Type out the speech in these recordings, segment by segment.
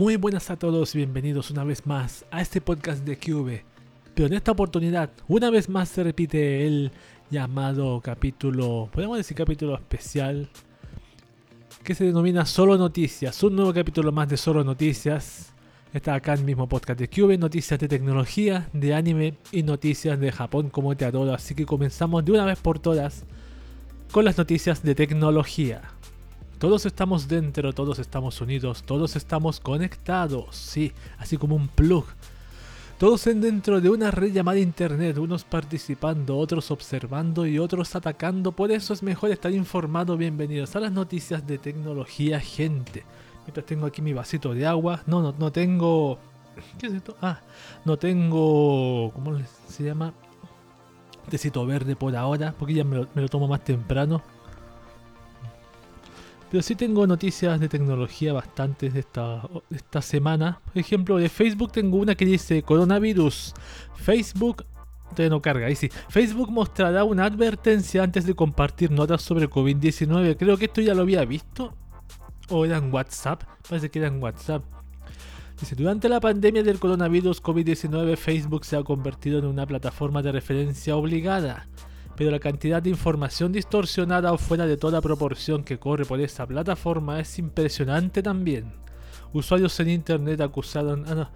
Muy buenas a todos y bienvenidos una vez más a este podcast de Cube. Pero en esta oportunidad, una vez más se repite el llamado capítulo, podemos decir capítulo especial, que se denomina Solo Noticias. Un nuevo capítulo más de Solo Noticias. Está acá el mismo podcast de Cube, noticias de tecnología, de anime y noticias de Japón como te adoro. Así que comenzamos de una vez por todas con las noticias de tecnología. Todos estamos dentro, todos estamos unidos, todos estamos conectados, sí, así como un plug. Todos en dentro de una red llamada internet, unos participando, otros observando y otros atacando. Por eso es mejor estar informado. Bienvenidos a las noticias de tecnología, gente. Mientras tengo aquí mi vasito de agua. No, no, no tengo. ¿Qué es esto? Ah, no tengo. ¿Cómo se llama? Tecito verde por ahora, porque ya me lo, me lo tomo más temprano. Pero sí tengo noticias de tecnología bastantes de esta, esta semana. Por ejemplo, de Facebook tengo una que dice coronavirus. Facebook no carga, ahí sí. Facebook mostrará una advertencia antes de compartir notas sobre COVID-19. Creo que esto ya lo había visto. O era en WhatsApp. Parece que era en WhatsApp. Dice, durante la pandemia del coronavirus COVID-19, Facebook se ha convertido en una plataforma de referencia obligada pero la cantidad de información distorsionada o fuera de toda proporción que corre por esta plataforma es impresionante también. Usuarios en internet acusaron... Ah, no.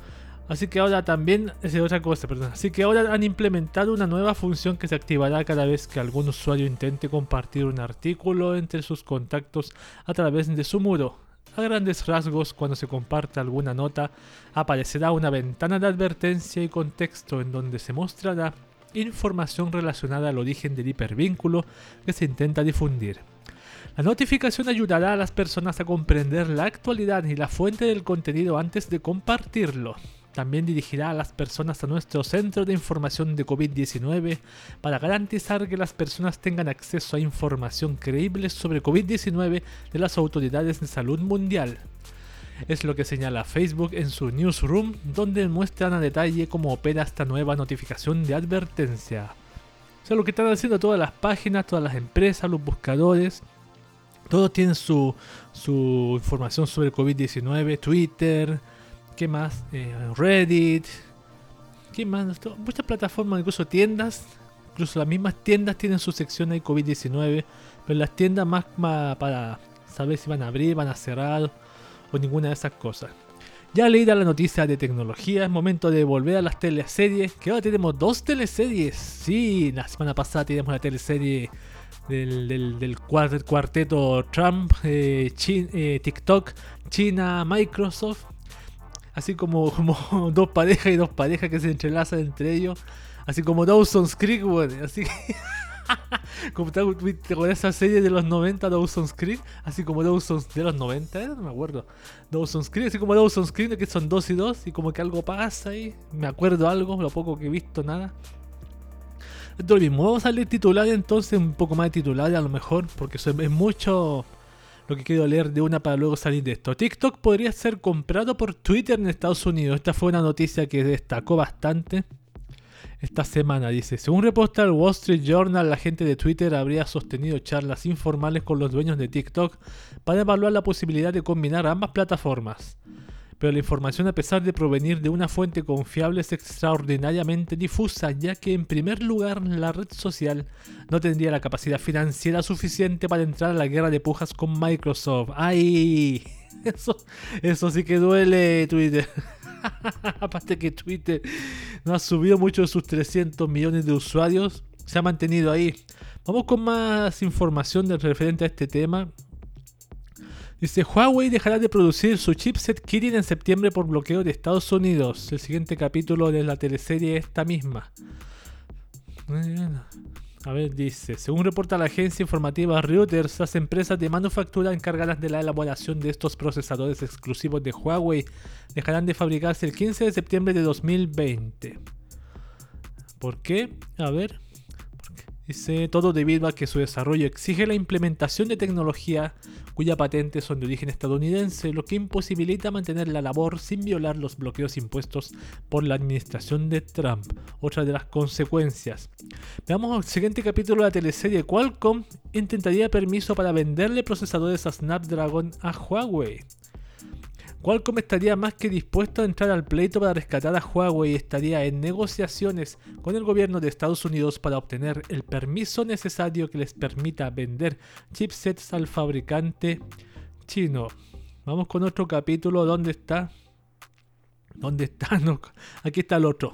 Así que ahora también es otra cosa, perdón. Así que ahora han implementado una nueva función que se activará cada vez que algún usuario intente compartir un artículo entre sus contactos a través de su muro. A grandes rasgos, cuando se comparte alguna nota, aparecerá una ventana de advertencia y contexto en donde se mostrará información relacionada al origen del hipervínculo que se intenta difundir. La notificación ayudará a las personas a comprender la actualidad y la fuente del contenido antes de compartirlo. También dirigirá a las personas a nuestro centro de información de COVID-19 para garantizar que las personas tengan acceso a información creíble sobre COVID-19 de las autoridades de salud mundial. Es lo que señala Facebook en su newsroom, donde muestran a detalle cómo opera esta nueva notificación de advertencia. O sea, lo que están haciendo todas las páginas, todas las empresas, los buscadores, todos tienen su, su información sobre COVID-19, Twitter, ¿qué más? Eh, Reddit, ¿qué más? Muchas plataformas, incluso tiendas, incluso las mismas tiendas tienen su sección de COVID-19, pero las tiendas más, más para saber si van a abrir, van a cerrar ninguna de esas cosas. Ya leída la noticia de tecnología, es momento de volver a las teleseries, que ahora tenemos dos teleseries. Sí, la semana pasada teníamos la teleserie del, del, cuarteto Trump, eh, eh, TikTok, China, Microsoft. Así como, como dos parejas y dos parejas que se entrelazan entre ellos. Así como Dawson's Creek, bueno, así como te con esa serie de los 90 Dawson's Creek, así como Dawson's de los 90, no me acuerdo. Dawson's Creek, así como Dawson's Creek, que son dos y dos, y como que algo pasa ahí. Me acuerdo algo, lo poco que he visto, nada. Esto lo mismo, vamos a leer titular entonces, un poco más de titular a lo mejor, porque es mucho lo que quiero leer de una para luego salir de esto. TikTok podría ser comprado por Twitter en Estados Unidos. Esta fue una noticia que destacó bastante esta semana. Dice, según reporta el Wall Street Journal, la gente de Twitter habría sostenido charlas informales con los dueños de TikTok para evaluar la posibilidad de combinar ambas plataformas. Pero la información, a pesar de provenir de una fuente confiable, es extraordinariamente difusa, ya que en primer lugar la red social no tendría la capacidad financiera suficiente para entrar a la guerra de pujas con Microsoft. ¡Ay! Eso, eso sí que duele, Twitter. Aparte que Twitter no ha subido mucho de sus 300 millones de usuarios, se ha mantenido ahí. Vamos con más información referente a este tema. Dice, Huawei dejará de producir su chipset Kirin en septiembre por bloqueo de Estados Unidos. El siguiente capítulo de la teleserie esta misma. A ver, dice, según reporta la agencia informativa Reuters, las empresas de manufactura encargadas de la elaboración de estos procesadores exclusivos de Huawei dejarán de fabricarse el 15 de septiembre de 2020. ¿Por qué? A ver. Dice todo debido a que su desarrollo exige la implementación de tecnología cuya patente son de origen estadounidense, lo que imposibilita mantener la labor sin violar los bloqueos impuestos por la administración de Trump. Otra de las consecuencias. Veamos el siguiente capítulo de la teleserie Qualcomm intentaría permiso para venderle procesadores a Snapdragon a Huawei. Qualcomm estaría más que dispuesto a entrar al pleito para rescatar a Huawei y estaría en negociaciones con el gobierno de Estados Unidos para obtener el permiso necesario que les permita vender chipsets al fabricante chino. Vamos con otro capítulo. ¿Dónde está? ¿Dónde está? aquí está el otro.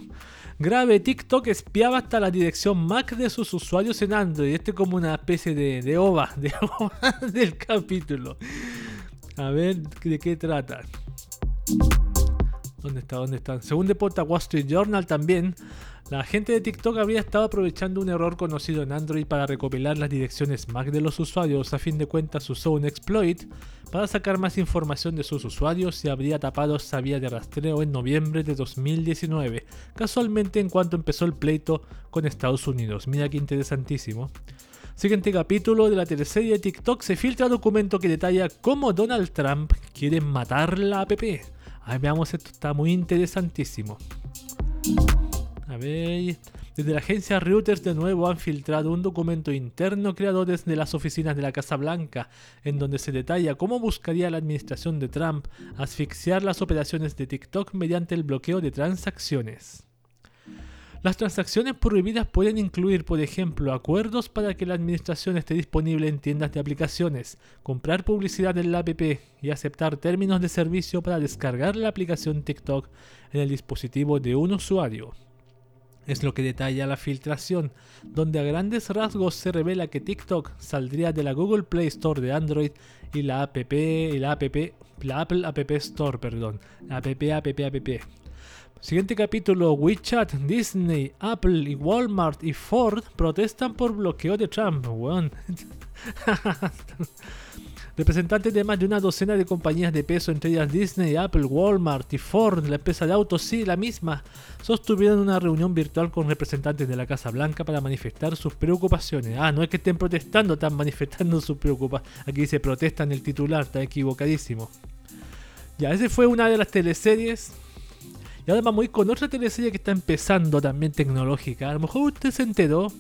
Grave, TikTok espiaba hasta la dirección MAC de sus usuarios en Android. Este es como una especie de, de de ova del capítulo. A ver de qué trata. ¿Dónde está? ¿Dónde está? Según deporta Wall Street Journal también, la gente de TikTok habría estado aprovechando un error conocido en Android para recopilar las direcciones MAC de los usuarios. A fin de cuentas usó un exploit para sacar más información de sus usuarios y habría tapado esa vía de rastreo en noviembre de 2019, casualmente en cuanto empezó el pleito con Estados Unidos. Mira qué interesantísimo. Siguiente capítulo de la teleserie de TikTok se filtra documento que detalla cómo Donald Trump quiere matar la app. Ahí veamos, esto está muy interesantísimo. A ver. Desde la agencia Reuters de nuevo han filtrado un documento interno creado desde las oficinas de la Casa Blanca, en donde se detalla cómo buscaría la administración de Trump asfixiar las operaciones de TikTok mediante el bloqueo de transacciones. Las transacciones prohibidas pueden incluir, por ejemplo, acuerdos para que la administración esté disponible en tiendas de aplicaciones, comprar publicidad en la app y aceptar términos de servicio para descargar la aplicación TikTok en el dispositivo de un usuario. Es lo que detalla la filtración, donde a grandes rasgos se revela que TikTok saldría de la Google Play Store de Android y la app la app la Apple App Store, perdón, la app app app. Siguiente capítulo, WeChat, Disney, Apple y Walmart y Ford protestan por bloqueo de Trump. Representantes de más de una docena de compañías de peso, entre ellas Disney, Apple, Walmart y Ford, la empresa de autos, sí, la misma, sostuvieron una reunión virtual con representantes de la Casa Blanca para manifestar sus preocupaciones. Ah, no es que estén protestando, están manifestando sus preocupaciones. Aquí dice protesta en el titular, está equivocadísimo. Ya, esa fue una de las teleseries. Y ahora vamos a ir con otra teleserie que está empezando también tecnológica. A lo mejor usted se enteró,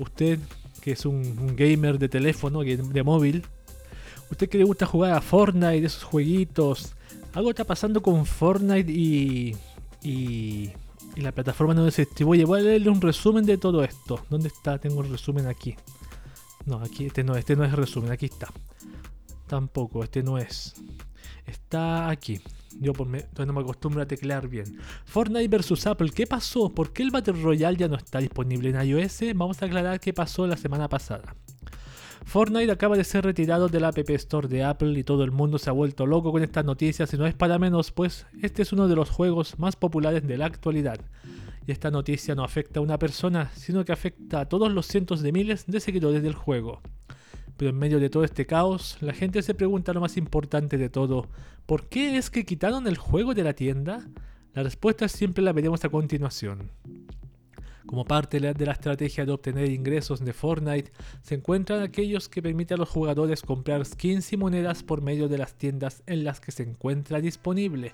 usted que es un, gamer de teléfono, de móvil, usted que le gusta jugar a Fortnite, esos jueguitos, algo está pasando con Fortnite y, y, la plataforma donde se distribuye. Voy a leerle un resumen de todo esto. ¿Dónde está? Tengo el resumen aquí. No, aquí este no, este no es resumen, aquí está. Tampoco, este no es. Está aquí. Yo me, no me acostumbro a teclear bien. Fortnite versus Apple, ¿qué pasó? ¿Por qué el Battle Royale ya no está disponible en iOS? Vamos a aclarar qué pasó la semana pasada. Fortnite acaba de ser retirado de la App Store de Apple y todo el mundo se ha vuelto loco con estas noticias y no es para menos, pues este es uno de los juegos más populares de la actualidad. Y esta noticia no afecta a una persona, sino que afecta a todos los cientos de miles de seguidores del juego. Pero en medio de todo este caos, la gente se pregunta lo más importante de todo, ¿por qué es que quitaron el juego de la tienda? La respuesta siempre la veremos a continuación. Como parte de la estrategia de obtener ingresos de Fortnite, se encuentran aquellos que permiten a los jugadores comprar skins y monedas por medio de las tiendas en las que se encuentra disponible.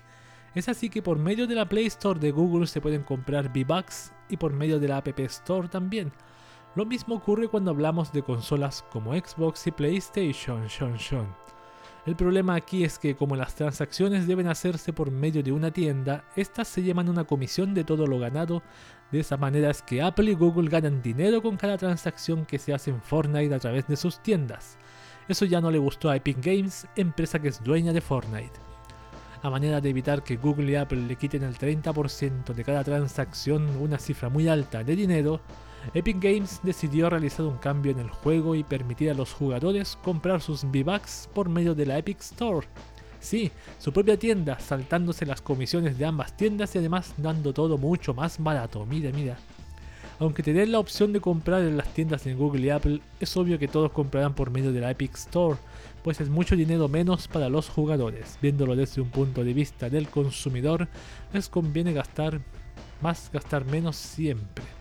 Es así que por medio de la Play Store de Google se pueden comprar V-Bucks y por medio de la App Store también. Lo mismo ocurre cuando hablamos de consolas como Xbox y PlayStation. El problema aquí es que como las transacciones deben hacerse por medio de una tienda, estas se llevan una comisión de todo lo ganado de esa manera es que Apple y Google ganan dinero con cada transacción que se hace en Fortnite a través de sus tiendas. Eso ya no le gustó a Epic Games, empresa que es dueña de Fortnite. A manera de evitar que Google y Apple le quiten el 30% de cada transacción, una cifra muy alta de dinero, Epic Games decidió realizar un cambio en el juego y permitir a los jugadores comprar sus V-Bucks por medio de la Epic Store. Sí, su propia tienda, saltándose las comisiones de ambas tiendas y además dando todo mucho más barato. Mira, mira. Aunque te la opción de comprar en las tiendas de Google y Apple, es obvio que todos comprarán por medio de la Epic Store, pues es mucho dinero menos para los jugadores. Viéndolo desde un punto de vista del consumidor, les conviene gastar más, gastar menos siempre.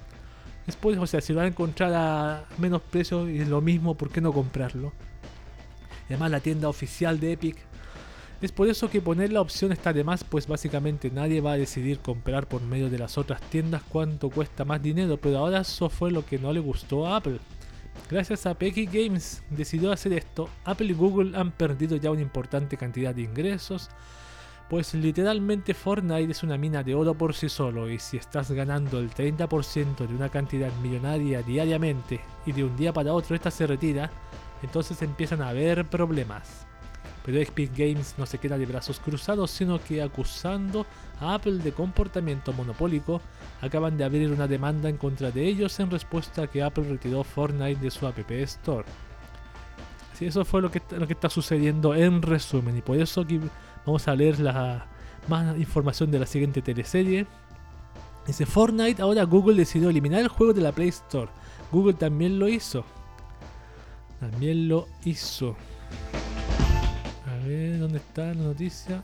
Después, o sea, si lo van a encontrar a menos precio y es lo mismo, ¿por qué no comprarlo? Además, la tienda oficial de Epic es por eso que poner la opción está de más, pues básicamente nadie va a decidir comprar por medio de las otras tiendas cuánto cuesta más dinero, pero ahora eso fue lo que no le gustó a Apple. Gracias a Pecky Games decidió hacer esto, Apple y Google han perdido ya una importante cantidad de ingresos, Pues literalmente Fortnite es una mina de oro por sí solo y si estás ganando el 30% de una cantidad millonaria diariamente y de un día para otro esta se retira, entonces empiezan a haber problemas. Pero Epic Games no se queda de brazos cruzados, sino que acusando a Apple de comportamiento monopólico, acaban de abrir una demanda en contra de ellos en respuesta a que Apple retiró Fortnite de su App Store. Sí, eso fue lo que, lo que está sucediendo en resumen, y por eso vamos a leer la más información de la siguiente teleserie. Dice Fortnite, ahora Google decidió eliminar el juego de la Play Store. Google también lo hizo. También lo hizo. A ver, ¿dónde está la noticia?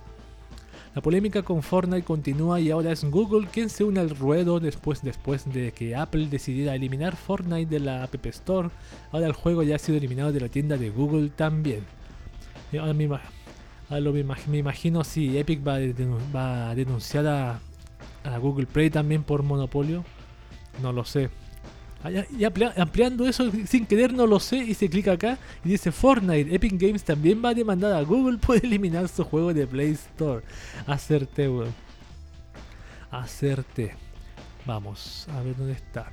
La polémica con Fortnite continúa y ahora es Google quien se une al ruedo después, después de que Apple decidiera eliminar Fortnite de la App Store. Ahora el juego ya ha sido eliminado de la tienda de Google también. Y ahora me, me, imagino si Epic va a, denunciar a, Google Play también por monopolio. No lo sé. Ah, y ampliando eso sin querer no lo sé y se clica acá y dice Fortnite, Epic Games también va a demandar a Google por eliminar su juego de Play Store. Hacerte, weón. Hacerte. Vamos, a ver dónde está.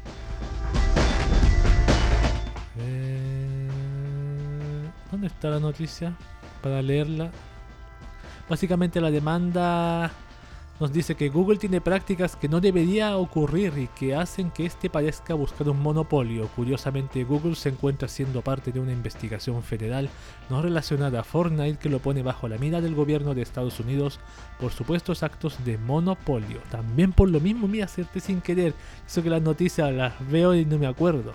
¿Dónde está la noticia? Para leerla. Básicamente la demanda nos dice que Google tiene prácticas que no debería ocurrir y que hacen que este parezca buscar un monopolio. Curiosamente, Google se encuentra siendo parte de una investigación federal no relacionada a Fortnite que lo pone bajo la mira del gobierno de Estados Unidos por supuestos actos de monopolio. También por lo mismo, mira, hacerte sin querer. Eso que las noticias las veo y no me acuerdo.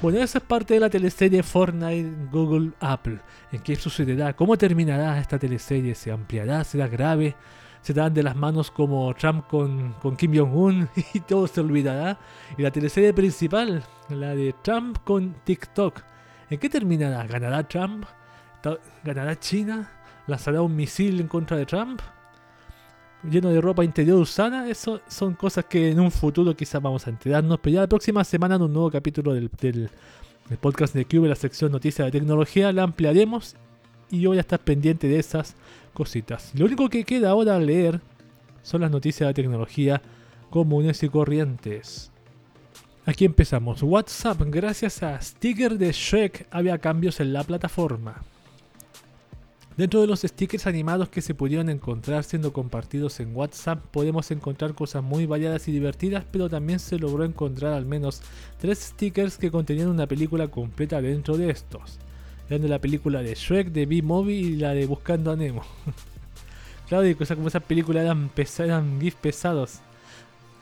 Bueno, esa es parte de la teleserie Fortnite Google Apple. ¿En qué sucederá? ¿Cómo terminará esta teleserie? ¿Se ampliará? ¿Será grave? se dan de las manos como Trump con, Kim Jong-un y todo se olvidará. Y la teleserie principal, la de Trump con TikTok. ¿En qué terminará? ¿Ganará Trump? ¿Ganará China? ¿Lanzará un misil en contra de Trump? Lleno de ropa interior usada, eso son cosas que en un futuro quizás vamos a enterarnos, pero ya la próxima semana en un nuevo capítulo del, podcast de Cube, la sección Noticias de Tecnología, la ampliaremos y yo voy a estar pendiente de esas cositas. Lo único que queda ahora leer son las noticias de tecnología comunes y corrientes. Aquí empezamos. WhatsApp, gracias a sticker de Shrek, había cambios en la plataforma. Dentro de los stickers animados que se pudieron encontrar siendo compartidos en WhatsApp, podemos encontrar cosas muy variadas y divertidas, pero también se logró encontrar al menos tres stickers que contenían una película completa dentro de estos de la película de Shrek, de B-Movie y la de Buscando a Nemo. claro, y cosas como esas películas eran, eran GIF pesados.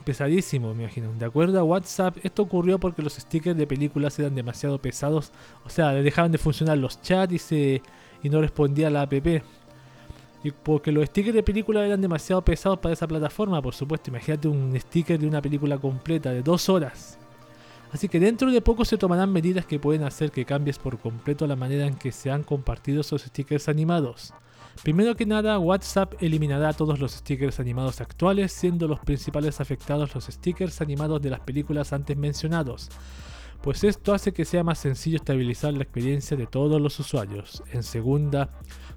Pesadísimos, me imagino. De acuerdo a WhatsApp, esto ocurrió porque los stickers de películas eran demasiado pesados. O sea, dejaban de funcionar los chats y, se, y no respondía la app. Y porque los stickers de películas eran demasiado pesados para esa plataforma, por supuesto. Imagínate un sticker de una película completa de dos horas. Así que dentro de poco se tomarán medidas que pueden hacer que cambies por completo la manera en que se han compartido esos stickers animados. Primero que nada, WhatsApp eliminará todos los stickers animados actuales, siendo los principales afectados los stickers animados de las películas antes mencionados, pues esto hace que sea más sencillo estabilizar la experiencia de todos los usuarios. En segunda,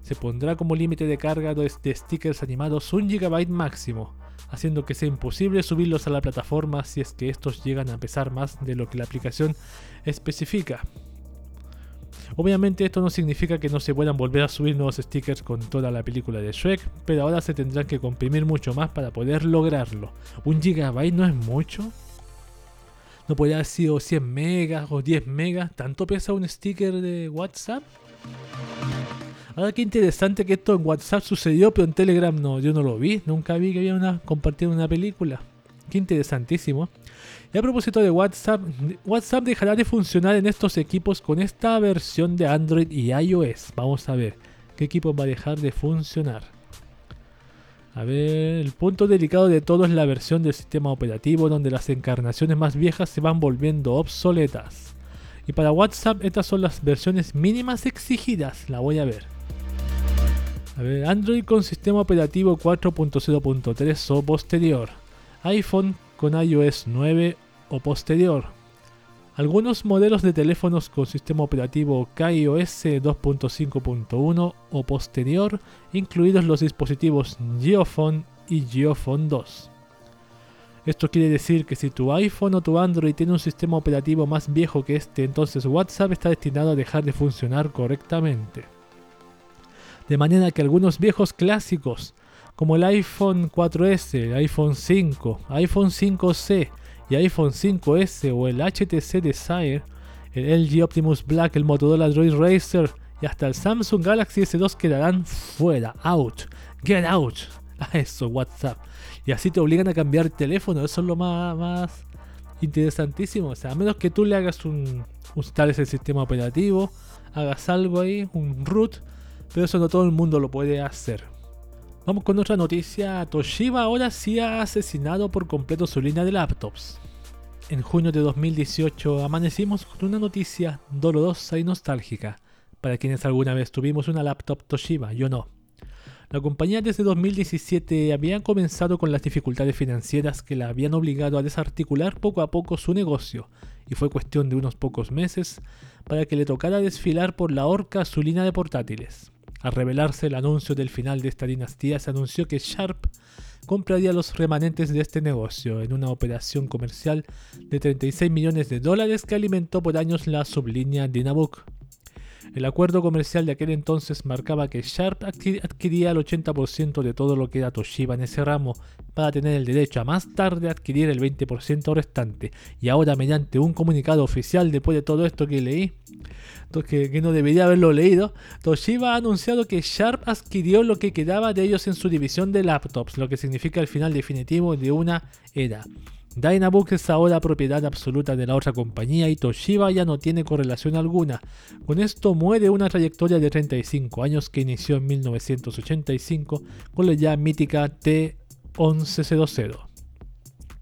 se pondrá como límite de carga de stickers animados un GB máximo, haciendo que sea imposible subirlos a la plataforma si es que estos llegan a pesar más de lo que la aplicación especifica. Obviamente esto no significa que no se puedan volver a subir nuevos stickers con toda la película de Shrek, pero ahora se tendrán que comprimir mucho más para poder lograrlo. ¿Un gigabyte no es mucho? ¿No podría haber sido 100 megas o 10 megas? ¿Tanto pesa un sticker de WhatsApp? Ahora qué interesante que esto en WhatsApp sucedió, pero en Telegram no, yo no lo vi, nunca vi que había una compartido una película. Qué interesantísimo. Y a propósito de WhatsApp, WhatsApp dejará de funcionar en estos equipos con esta versión de Android y iOS. Vamos a ver qué equipo va a dejar de funcionar. A ver, el punto delicado de todo es la versión del sistema operativo donde las encarnaciones más viejas se van volviendo obsoletas. Y para WhatsApp estas son las versiones mínimas exigidas. La voy a ver. A ver, Android con sistema operativo 4.0.3 o posterior. iPhone con iOS 9 o posterior. Algunos modelos de teléfonos con sistema operativo KaiOS 2.5.1 o posterior, incluidos los dispositivos Geophone y Geophone 2. Esto quiere decir que si tu iPhone o tu Android tiene un sistema operativo más viejo que este, entonces WhatsApp está destinado a dejar de funcionar correctamente. De manera que algunos viejos clásicos, como el iPhone 4S, iPhone 5, iPhone 5C y iPhone 5S o el HTC Desire, el LG Optimus Black, el Motorola Droid Racer y hasta el Samsung Galaxy S2 quedarán fuera, out, get out. A eso, WhatsApp. Y así te obligan a cambiar teléfono, eso es lo más, interesantísimo. O sea, a menos que tú le hagas un, instales el sistema operativo, hagas algo ahí, un root, pero eso no todo el mundo lo puede hacer. Vamos con otra noticia. Toshiba ahora sí ha asesinado por completo su línea de laptops. En junio de 2018 amanecimos con una noticia dolorosa y nostálgica para quienes alguna vez tuvimos una laptop Toshiba, yo no. La compañía desde 2017 había comenzado con las dificultades financieras que la habían obligado a desarticular poco a poco su negocio, y fue cuestión de unos pocos meses para que le tocara desfilar por la horca su línea de portátiles. Al revelarse el anuncio del final de esta dinastía, se anunció que Sharp compraría los remanentes de este negocio en una operación comercial de 36 millones de dólares que alimentó por años la sublínea Dynabook. El acuerdo comercial de aquel entonces marcaba que Sharp adquiría el 80% de todo lo que era Toshiba en ese ramo para tener el derecho a más tarde adquirir el 20% restante. Y ahora mediante un comunicado oficial después de todo esto que leí, que, que no debería haberlo leído, Toshiba ha anunciado que Sharp adquirió lo que quedaba de ellos en su división de laptops, lo que significa el final definitivo de una era. Dynabook es ahora propiedad absoluta de la otra compañía y Toshiba ya no tiene correlación alguna. Con esto muere una trayectoria de 35 años que inició en 1985 con la ya mítica T1100.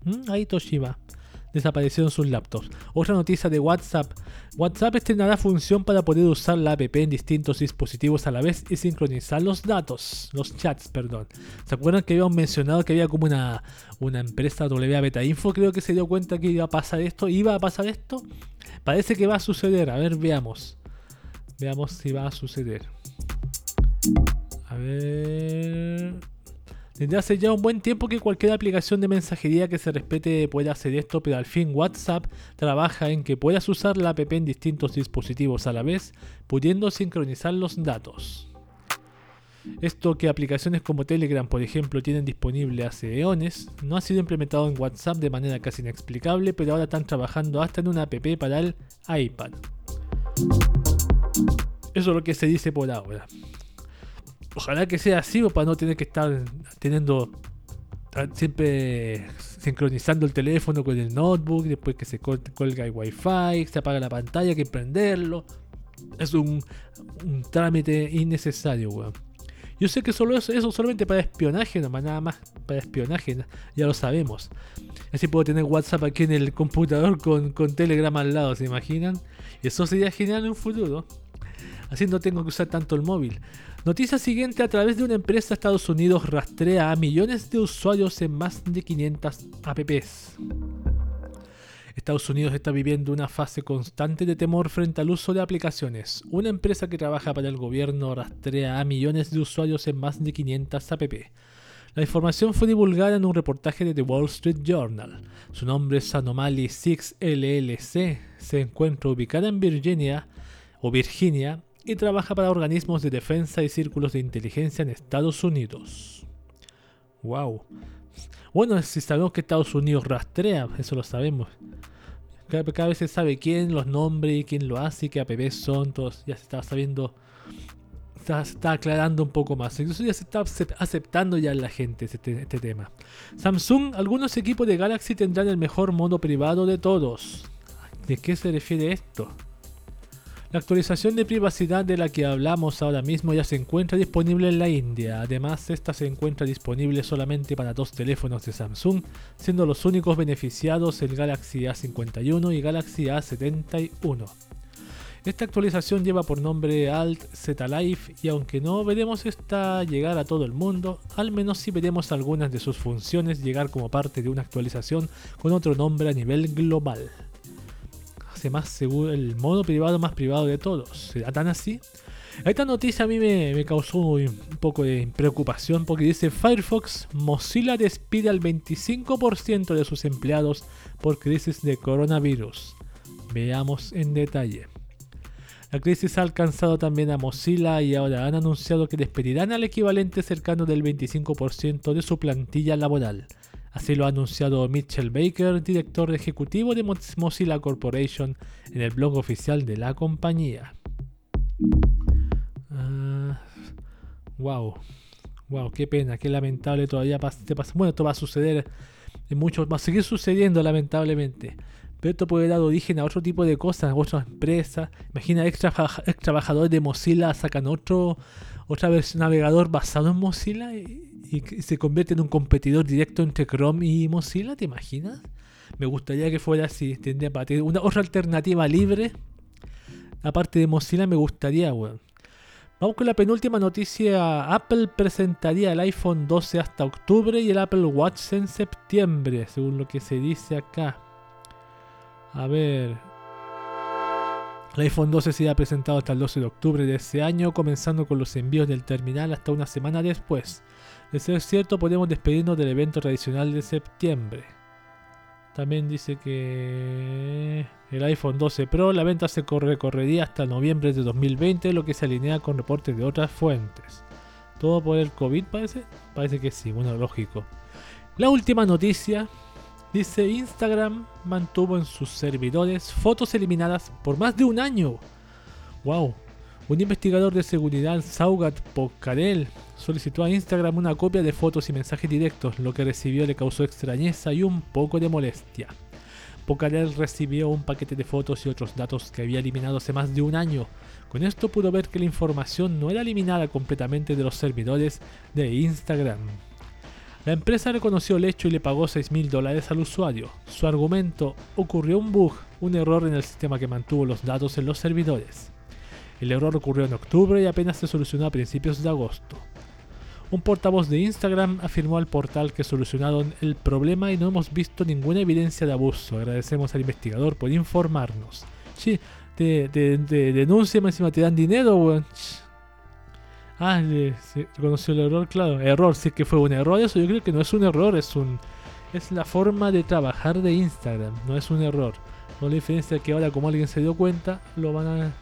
¿Mm? Ahí Toshiba desaparecieron sus laptops. Otra noticia de WhatsApp. WhatsApp estrenará función para poder usar la app en distintos dispositivos a la vez y sincronizar los datos, los chats, perdón. ¿Se acuerdan que habíamos mencionado que había como una, una empresa W Beta Info? Creo que se dio cuenta que iba a pasar esto. ¿Iba a pasar esto? Parece que va a suceder. A ver, veamos. Veamos si va a suceder. A ver... Desde hace ya un buen tiempo que cualquier aplicación de mensajería que se respete puede hacer esto, pero al fin WhatsApp trabaja en que puedas usar la app en distintos dispositivos a la vez, pudiendo sincronizar los datos. Esto que aplicaciones como Telegram, por ejemplo, tienen disponible hace eones, no ha sido implementado en WhatsApp de manera casi inexplicable, pero ahora están trabajando hasta en una app para el iPad. Eso es lo que se dice por ahora. Ojalá que sea así para no tener que estar teniendo siempre sincronizando el teléfono con el notebook, después que se colga el wifi, se apaga la pantalla, hay que prenderlo. Es un, trámite innecesario, weón. Yo sé que solo eso, eso solamente para espionaje, nomás, nada más para espionaje, ya lo sabemos. Así puedo tener WhatsApp aquí en el computador con, con Telegram al lado, ¿se imaginan? Y eso sería genial en un futuro. Así no tengo que usar tanto el móvil. Noticia siguiente, a través de una empresa Estados Unidos rastrea a millones de usuarios en más de 500 apps. Estados Unidos está viviendo una fase constante de temor frente al uso de aplicaciones. Una empresa que trabaja para el gobierno rastrea a millones de usuarios en más de 500 apps. La información fue divulgada en un reportaje de The Wall Street Journal. Su nombre es Anomaly 6 LLC. Se encuentra ubicada en Virginia o Virginia y trabaja para organismos de defensa y círculos de inteligencia en Estados Unidos. Wow. Bueno, si sabemos que Estados Unidos rastrea, eso lo sabemos. Cada, vez se sabe quién los nombres quién lo hace qué APP son, todos ya se está sabiendo, se está aclarando un poco más. Incluso ya se está aceptando ya la gente este, este tema. Samsung, algunos equipos de Galaxy tendrán el mejor modo privado de todos. ¿De qué se refiere esto? La actualización de privacidad de la que hablamos ahora mismo ya se encuentra disponible en la India. Además, esta se encuentra disponible solamente para dos teléfonos de Samsung, siendo los únicos beneficiados el Galaxy A51 y Galaxy A71. Esta actualización lleva por nombre Alt Z Life y aunque no veremos esta llegar a todo el mundo, al menos sí veremos algunas de sus funciones llegar como parte de una actualización con otro nombre a nivel global. Hace más seguro, el modo privado más privado de todos. ¿Será tan así? Esta noticia a mí me, causó un poco de preocupación porque dice Firefox, Mozilla despide al 25% de sus empleados por crisis de coronavirus. Veamos en detalle. La crisis ha alcanzado también a Mozilla y ahora han anunciado que despedirán al equivalente cercano del 25% de su plantilla laboral. Así lo ha anunciado Mitchell Baker, director ejecutivo de Mozilla Corporation, en el blog oficial de la compañía. wow, wow, qué pena, qué lamentable todavía pasa. Bueno, esto va a suceder en muchos, va a seguir sucediendo lamentablemente. Pero esto puede dar origen a otro tipo de cosas, a otras empresas. Imagina, ex, trabajadores de Mozilla sacan otro, otra vez navegador basado en Mozilla y, se convierte en un competidor directo entre Chrome y Mozilla, ¿te imaginas? Me gustaría que fuera así, tendría para tener una otra alternativa libre. Aparte de Mozilla, me gustaría, weón. Vamos con la penúltima noticia. Apple presentaría el iPhone 12 hasta octubre y el Apple Watch en septiembre, según lo que se dice acá. A ver. El iPhone 12 será presentado hasta el 12 de octubre de ese año, comenzando con los envíos del terminal hasta una semana después. De ser cierto, podemos despedirnos del evento tradicional de septiembre. También dice que el iPhone 12 Pro, la venta se recorrería hasta noviembre de 2020, lo que se alinea con reportes de otras fuentes. ¿Todo por el COVID parece? Parece que sí, bueno, lógico. La última noticia Dice Instagram mantuvo en sus servidores fotos eliminadas por más de un año. ¡Wow! Un investigador de seguridad, Saugat Pocarel, solicitó a Instagram una copia de fotos y mensajes directos. Lo que recibió le causó extrañeza y un poco de molestia. Pocarel recibió un paquete de fotos y otros datos que había eliminado hace más de un año. Con esto pudo ver que la información no era eliminada completamente de los servidores de Instagram. La empresa reconoció el hecho y le pagó 6 mil dólares al usuario. Su argumento, ocurrió un bug, un error en el sistema que mantuvo los datos en los servidores. El error ocurrió en octubre y apenas se solucionó a principios de agosto. Un portavoz de Instagram afirmó al portal que solucionaron el problema y no hemos visto ninguna evidencia de abuso. Agradecemos al investigador por informarnos. Sí, te, te, denuncia, encima te dan dinero, weón. Ah, se reconoció el error, claro. Error, sí que fue un error. Eso yo creo que no es un error, es un es la forma de trabajar de Instagram, no es un error. No la diferencia que ahora como alguien se dio cuenta, lo van a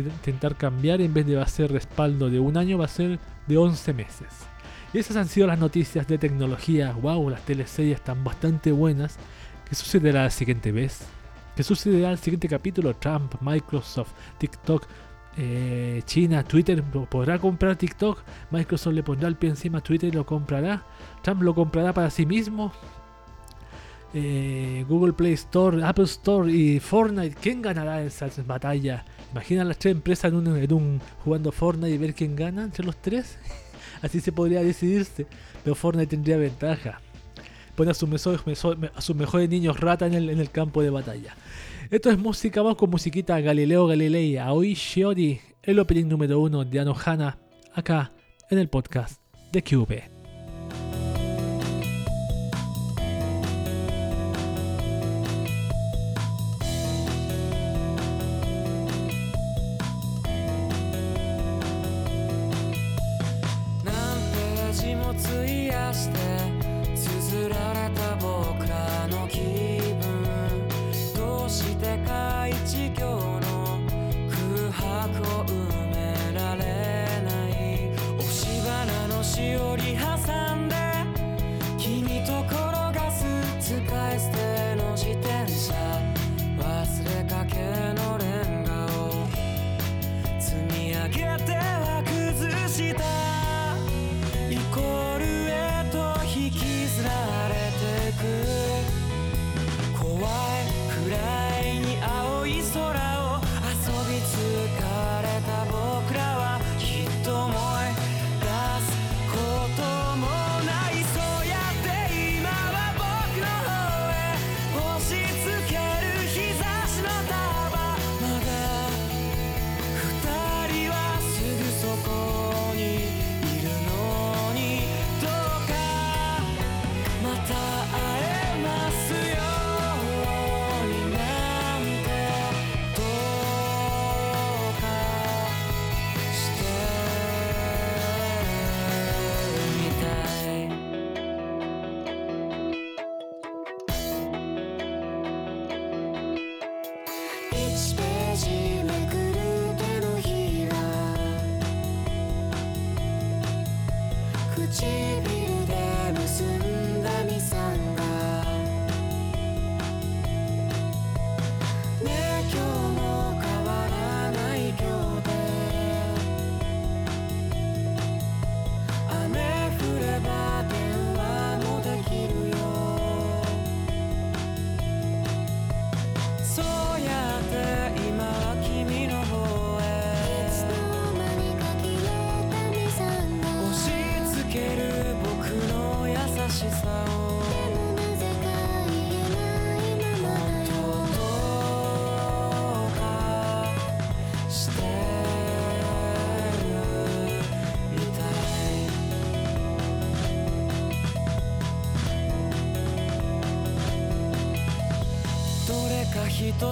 intentar cambiar en vez de va a ser respaldo de un año, va a ser de 11 meses. Y esas han sido las noticias de tecnología. Wow, las teleseries están bastante buenas. ¿Qué sucederá la siguiente vez? ¿Qué sucederá el siguiente capítulo? Trump, Microsoft, TikTok, eh, China, Twitter podrá comprar TikTok, Microsoft le pondrá el pie encima a Twitter y lo comprará, Trump lo comprará para sí mismo, eh, Google Play Store, Apple Store y Fortnite, ¿quién ganará esa batalla? Imagina las tres empresas en un, jugando Fortnite y ver quién gana entre los tres. Así se podría decidirse, pero Fortnite tendría ventaja. Pone a sus, mejores niños rata en el campo de batalla. Esto es música, vamos con musiquita Galileo Galilei, Aoi Shiori, el opening número uno de Anohana, acá en el podcast de QV.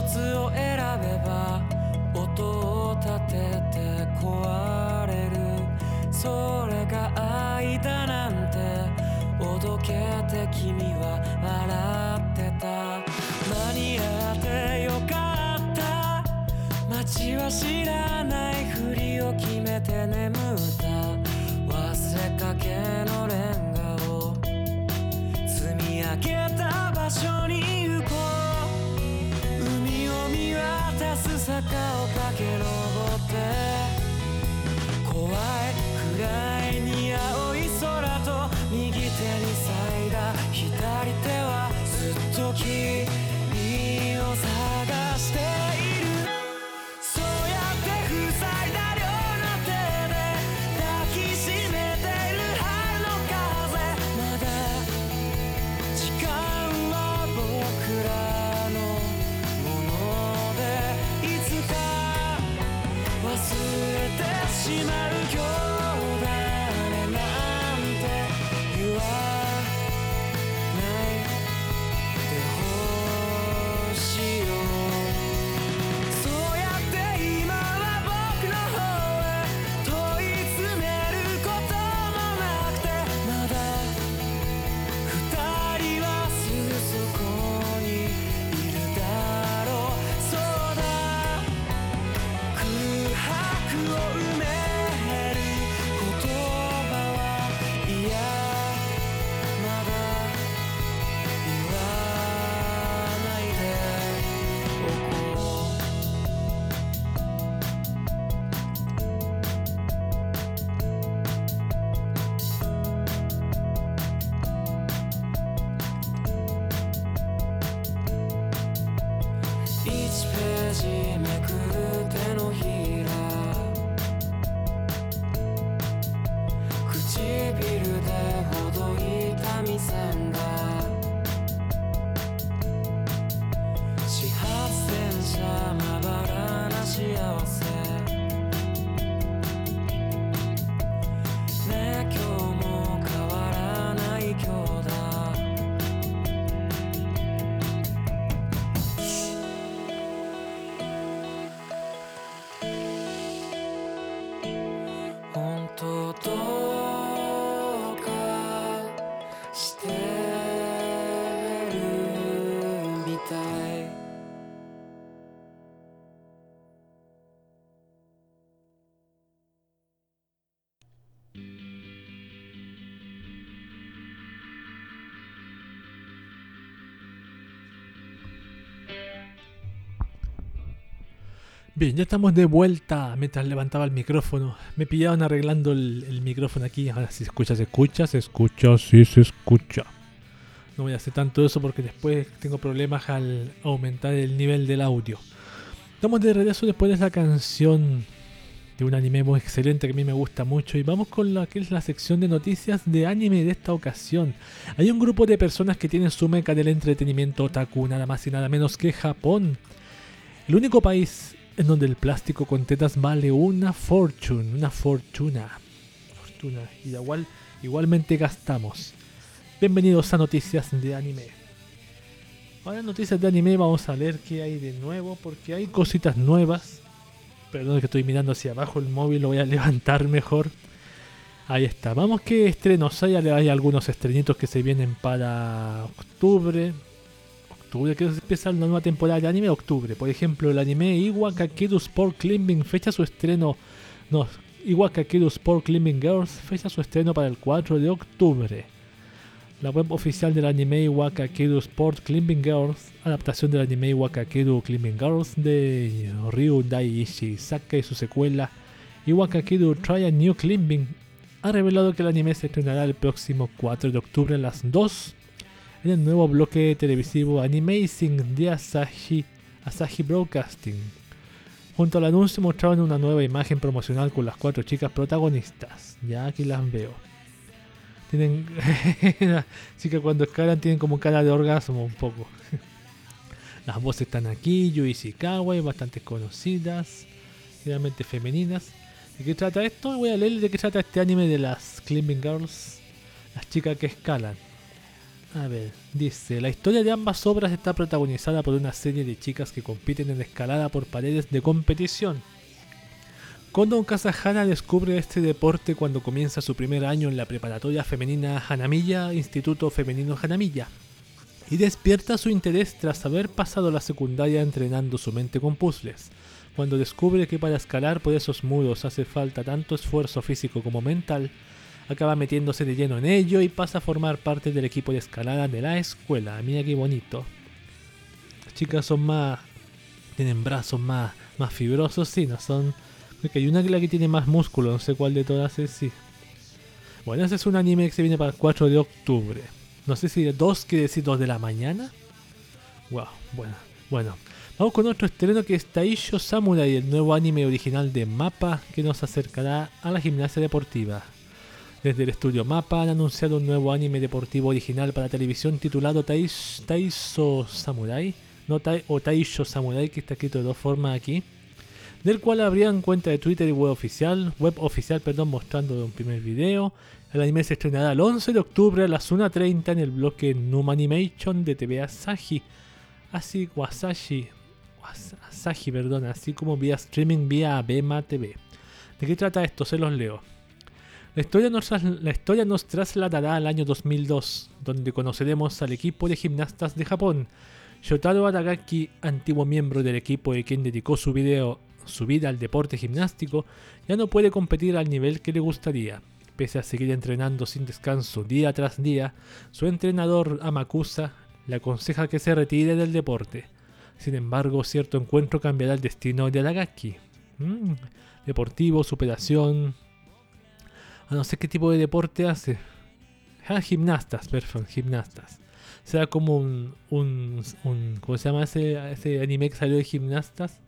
つをり手はずっと君を探して Bien, ya estamos de vuelta mientras levantaba el micrófono. Me pillaron arreglando el, micrófono aquí. Ahora si escucha, se escucha, se escucha, sí se escucha. No voy a hacer tanto eso porque después tengo problemas al aumentar el nivel del audio. Estamos de regreso después de esa canción de un anime muy excelente que a mí me gusta mucho. Y vamos con la que es la sección de noticias de anime de esta ocasión. Hay un grupo de personas que tienen su meca del entretenimiento otaku, nada más y nada menos que Japón. El único país en donde el plástico con tetas vale una fortune, una fortuna. Fortuna. Y igual, igualmente gastamos. Bienvenidos a Noticias de Anime. Ahora en Noticias de Anime vamos a ver qué hay de nuevo, porque hay cositas nuevas. Perdón que estoy mirando hacia abajo el móvil, lo voy a levantar mejor. Ahí está. Vamos que estrenos hay. Hay algunos estrenitos que se vienen para octubre. Octubre, que empieza la nueva temporada de anime. Octubre. Por ejemplo, el anime Iwa Kakeru Sport Climbing fecha su estreno. No, Iwa Kakeru Sport Climbing Girls fecha su estreno para el 4 de octubre. La web oficial del anime Iwa Kakeru Sport Climbing Girls, adaptación del anime Iwa Kakeru Climbing Girls de Ryu Daiichi Saka y su secuela Iwa Kakeru Try a New Climbing, ha revelado que el anime se estrenará el próximo 4 de octubre a las 2 en el nuevo bloque televisivo Animazing de Asahi, Asahi Broadcasting. Junto al anuncio mostraron una nueva imagen promocional con las cuatro chicas protagonistas. Ya aquí las veo. Tienen. Así que cuando escalan tienen como cara de orgasmo un poco. Las voces están aquí, Yui Ishikawa, y bastante conocidas, generalmente femeninas. ¿De qué trata esto? Voy a leer de qué trata este anime de las Climbing Girls, las chicas que escalan. A ver, dice, la historia de ambas obras está protagonizada por una serie de chicas que compiten en escalada por paredes de competición. Kondo Kazahara descubre este deporte cuando comienza su primer año en la preparatoria femenina Hanamiya, Instituto Femenino Hanamiya, y despierta su interés tras haber pasado la secundaria entrenando su mente con puzzles, cuando descubre que para escalar por esos muros hace falta tanto esfuerzo físico como mental, acaba metiéndose de lleno en ello y pasa a formar parte del equipo de escalada de la escuela. Mira qué bonito. Las chicas son más. tienen brazos más, más fibrosos, sí, no son. Porque hay una que la que tiene más músculo, no sé cuál de todas es, sí. Bueno, ese es un anime que se viene para el 4 de octubre. No sé si 2 quiere decir 2 de la mañana. Wow, bueno, bueno. Vamos con otro estreno que es Taisho Samurai, el nuevo anime original de Mapa que nos acercará a la gimnasia deportiva. Desde el estudio Mapa han anunciado un nuevo anime deportivo original para televisión titulado Tais, Taiso Samurai, no o Taisho Samurai, que está escrito de dos formas aquí, del cual habrían cuenta de Twitter y web oficial, web oficial, perdón, mostrando un primer video. El anime se estrenará el 11 de octubre a las 1.30 en el bloque Numa Animation de TV Asahi, así Wasashi, Was- Asahi, perdón, así como vía streaming vía Abema TV. ¿De qué trata esto? Se los leo. La historia, nos, la historia nos trasladará al año 2002, donde conoceremos al equipo de gimnastas de Japón. Shotaro Aragaki, antiguo miembro del equipo de quien dedicó su, video, su vida al deporte gimnástico, ya no puede competir al nivel que le gustaría. Pese a seguir entrenando sin descanso día tras día, su entrenador Amakusa le aconseja que se retire del deporte. Sin embargo, cierto encuentro cambiará el destino de Aragaki. Mm, deportivo, superación, no sé qué tipo de deporte hace. Ah, gimnastas, perfecto, gimnastas. Será como un, un, ¿Cómo se llama ese, ese anime que salió de gimnastas?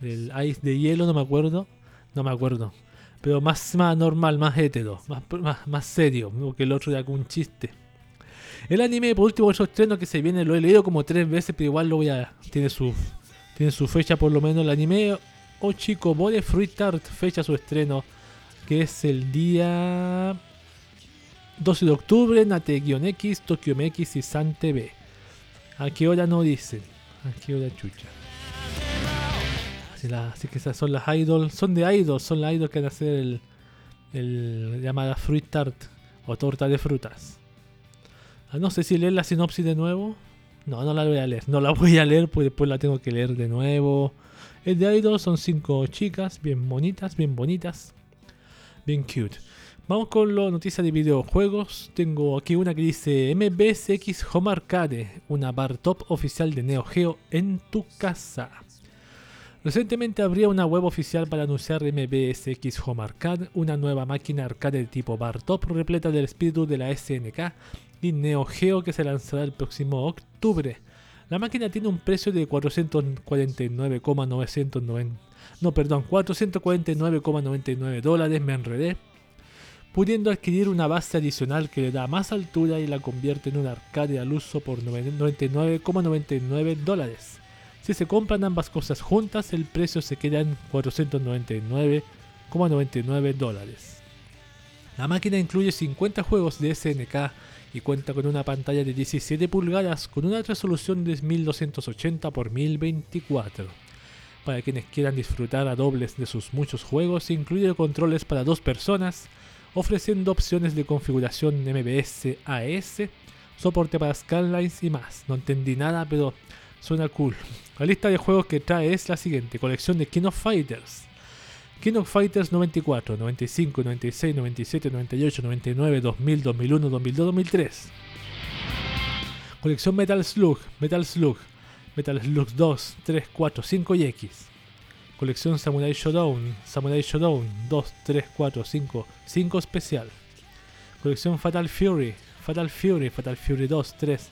Del Ice de hielo, no me acuerdo. No me acuerdo. Pero más, más normal, más hétero, más, más, más serio, que el otro como un chiste. El anime, por último, otro estreno que se viene, lo he leído como tres veces, pero igual lo voy a. Tiene su, tiene su fecha por lo menos. El anime Ochiko Bore Fruit Art, fecha su estreno que es el día 12 de octubre en AT-X, Tokyo MX y San TV. ¿A qué hora no dicen? ¿A qué hora chucha? Así, que esas son las idols, son de idols, son las idols que van a hacer el, el llamada fruit tart o torta de frutas. Ah, no sé si leer la sinopsis de nuevo. No, no la voy a leer. No la voy a leer, pues después la tengo que leer de nuevo. Es de idols, son cinco chicas, bien bonitas, bien bonitas bien cute. Vamos con la noticia de videojuegos. Tengo aquí una que dice MBSX Home Arcade, una bar top oficial de Neo Geo en tu casa. Recientemente habría una web oficial para anunciar MBSX Home Arcade, una nueva máquina arcade de tipo bar top repleta del espíritu de la SNK y Neo Geo que se lanzará el próximo octubre. La máquina tiene un precio de 449,990 no, perdón, 449,99 dólares, me enredé, pudiendo adquirir una base adicional que le da más altura y la convierte en un arcade al uso por 99,99 dólares. Si se compran ambas cosas juntas, el precio se queda en 499,99 dólares. La máquina incluye 50 juegos de SNK y cuenta con una pantalla de 17 pulgadas con una resolución de 1280 x 1024 para quienes quieran disfrutar a dobles de sus muchos juegos, incluye controles para dos personas, ofreciendo opciones de configuración MBS AS, soporte para scanlines y más. No entendí nada, pero suena cool. La lista de juegos que trae es la siguiente: colección de King of Fighters. King of Fighters 94, 95, 96, 97, 98, 99, 2000, 2001, 2002, 2003. Colección Metal Slug, Metal Slug, Metal Slug 2, 3, 4, 5 y X. Colección Samurai Showdown, Samurai Showdown 2, 3, 4, 5, 5 especial. Colección Fatal Fury, Fatal Fury, Fatal Fury 2, 3,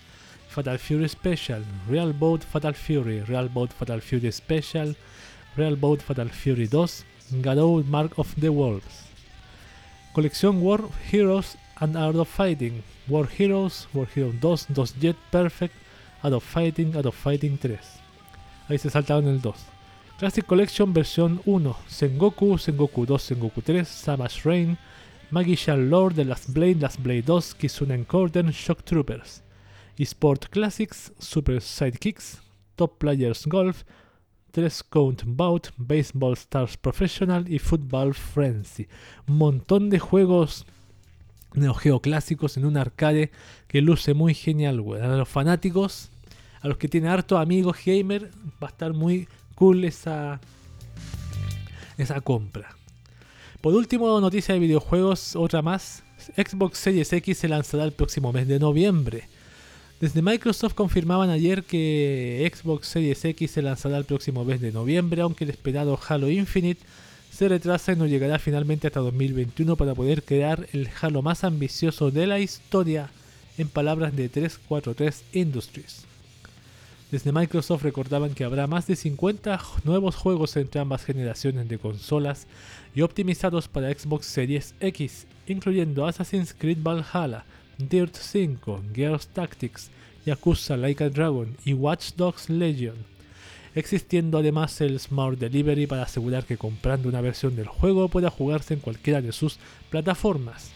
Fatal Fury Special, Real Boat Fatal Fury, Real Boat Fatal Fury Special, Real Boat Fatal Fury 2, Garou Mark of the Wolves. Colección War Heroes and Art of Fighting, War Heroes, War Heroes 2, 2 Jet Perfect, Art of Fighting, Art of Fighting 3. Ahí se saltaron el 2. Classic Collection versión 1, Sengoku, Sengoku 2, Sengoku 3, Savage Rain, Magician Lord, The Last Blade, Last Blade 2, Kizuna Encorden, Shock Troopers. eSport Classics, Super Sidekicks, Top Players Golf, 3 Count Bout, Baseball Stars Professional y Football Frenzy. Un montón de juegos Neo Geo clásicos en un arcade que luce muy genial, weón. A los fanáticos, a los que tienen hartos amigos gamer, va a estar muy cool esa, esa compra. Por último, noticia de videojuegos, otra más. Xbox Series X se lanzará el próximo mes de noviembre. Desde Microsoft confirmaban ayer que Xbox Series X se lanzará el próximo mes de noviembre, aunque el esperado Halo Infinite se retrasa y no llegará finalmente hasta 2021 para poder crear el Halo más ambicioso de la historia, en palabras de 343 Industries. Desde Microsoft recordaban que habrá más de 50 nuevos juegos entre ambas generaciones de consolas y optimizados para Xbox Series X, incluyendo Assassin's Creed Valhalla, Dirt 5, Gears Tactics, Yakuza Like a Dragon y Watch Dogs Legion, existiendo además el Smart Delivery para asegurar que comprando una versión del juego pueda jugarse en cualquiera de sus plataformas.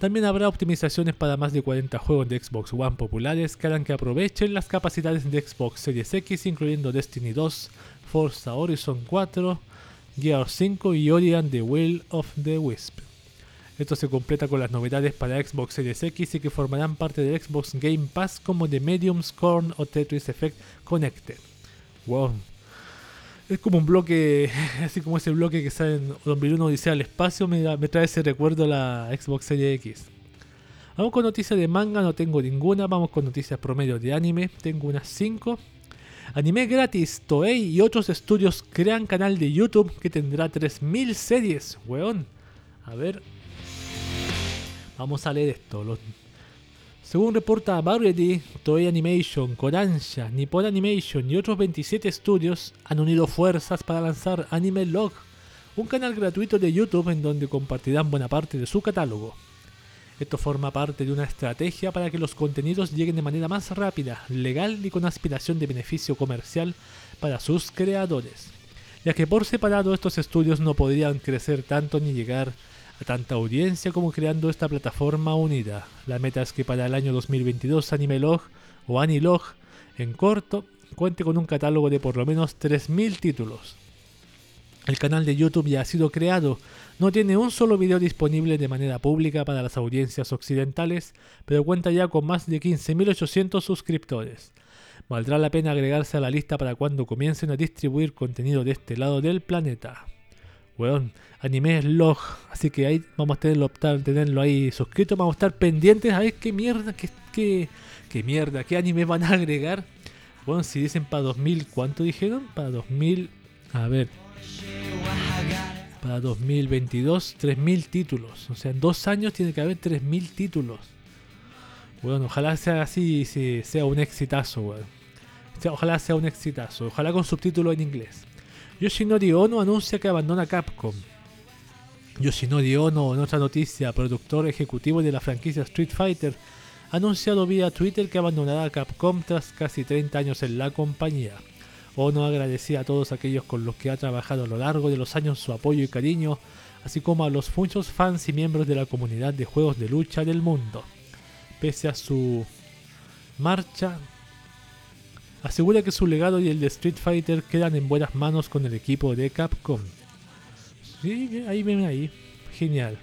También habrá optimizaciones para más de 40 juegos de Xbox One populares que harán que aprovechen las capacidades de Xbox Series X, incluyendo Destiny 2, Forza Horizon 4, Gears 5 y Ori and the Will of the Wisp. Esto se completa con las novedades para Xbox Series X y que formarán parte del Xbox Game Pass como The Medium, Scorn o Tetris Effect Connected. Wow. Es como un bloque, así como ese bloque que sale en 2001 Odisea al Espacio, me trae ese recuerdo a la Xbox Series X. Vamos con noticias de manga, no tengo ninguna. Vamos con noticias promedio de anime, tengo unas 5. Anime gratis, Toei y otros estudios crean canal de YouTube que tendrá 3000 series, weón. A ver. Vamos a leer esto. Los- Según reporta Variety, Toei Animation, Kodansha, Nippon Animation y otros 27 estudios han unido fuerzas para lanzar Anime Log, un canal gratuito de YouTube en donde compartirán buena parte de su catálogo. Esto forma parte de una estrategia para que los contenidos lleguen de manera más rápida, legal y con aspiración de beneficio comercial para sus creadores, ya que por separado estos estudios no podrían crecer tanto ni llegar a tanta audiencia como creando esta plataforma unida. La meta es que para el año 2022 Animelog o Anilog en corto cuente con un catálogo de por lo menos 3.000 títulos. El canal de YouTube ya ha sido creado, no tiene un solo video disponible de manera pública para las audiencias occidentales, pero cuenta ya con más de 15.800 suscriptores. Valdrá la pena agregarse a la lista para cuando comiencen a distribuir contenido de este lado del planeta. Weón, anime log, así que ahí vamos a tenerlo, tenerlo ahí suscrito, vamos a estar pendientes a ver qué mierda, qué, qué, qué mierda, qué anime van a agregar. Bueno, si dicen para 2000, ¿cuánto dijeron? Para 2000, a ver, para 2022, 3000 títulos. O sea, en dos años tiene que haber 3000 títulos. Bueno, ojalá sea así y se- sea un exitazo, weón. Ojalá sea un exitazo. Ojalá con subtítulos en inglés. Yoshinori Ono anuncia que abandona Capcom. Yoshinori Ono, en otra noticia, productor ejecutivo de la franquicia Street Fighter, ha anunciado vía Twitter que abandonará Capcom tras casi 30 años en la compañía. Ono agradecía a todos aquellos con los que ha trabajado a lo largo de los años su apoyo y cariño, así como a los muchos fans y miembros de la comunidad de juegos de lucha del mundo. Pese a su marcha, asegura que su legado y el de Street Fighter quedan en buenas manos con el equipo de Capcom. Sí, ahí ven ahí. Genial.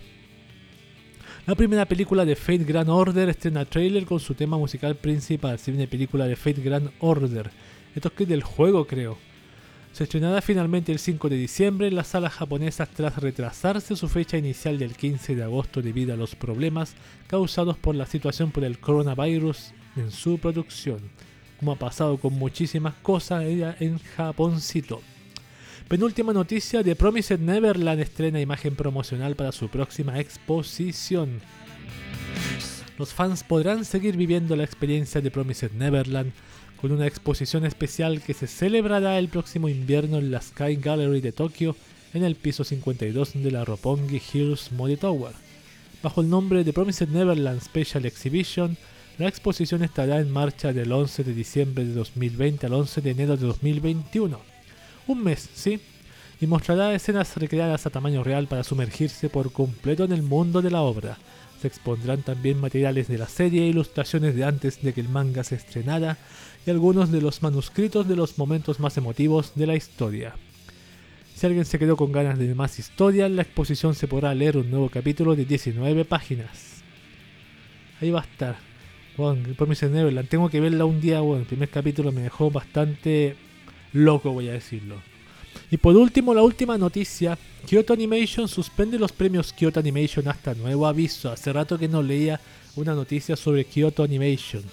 La primera película de Fate Grand Order estrena trailer con su tema musical principal. Si viene película de Fate Grand Order. Esto es que del juego, creo. Se estrenará finalmente el 5 de diciembre en las salas japonesas tras retrasarse su fecha inicial del 15 de agosto debido a los problemas causados por la situación por el coronavirus en su producción, como ha pasado con muchísimas cosas en Japoncito. Penúltima noticia, The Promised Neverland estrena imagen promocional para su próxima exposición. Los fans podrán seguir viviendo la experiencia de Promised Neverland con una exposición especial que se celebrará el próximo invierno en la Sky Gallery de Tokio en el piso 52 de la Roppongi Hills Mori Tower. Bajo el nombre de Promised Neverland Special Exhibition, la exposición estará en marcha del 11 de diciembre de 2020 al 11 de enero de 2021. Un mes, ¿sí? y mostrará escenas recreadas a tamaño real para sumergirse por completo en el mundo de la obra. Se expondrán también materiales de la serie e ilustraciones de antes de que el manga se estrenara y algunos de los manuscritos de los momentos más emotivos de la historia. Si alguien se quedó con ganas de más historia, la exposición se podrá leer un nuevo capítulo de 19 páginas. Ahí va a estar. Bueno, mi la tengo que verla un día, bueno, el primer capítulo me dejó bastante loco, voy a decirlo. Y por último, la última noticia, Kyoto Animation suspende los premios Kyoto Animation hasta nuevo aviso. Hace rato que no leía una noticia sobre Kyoto Animation.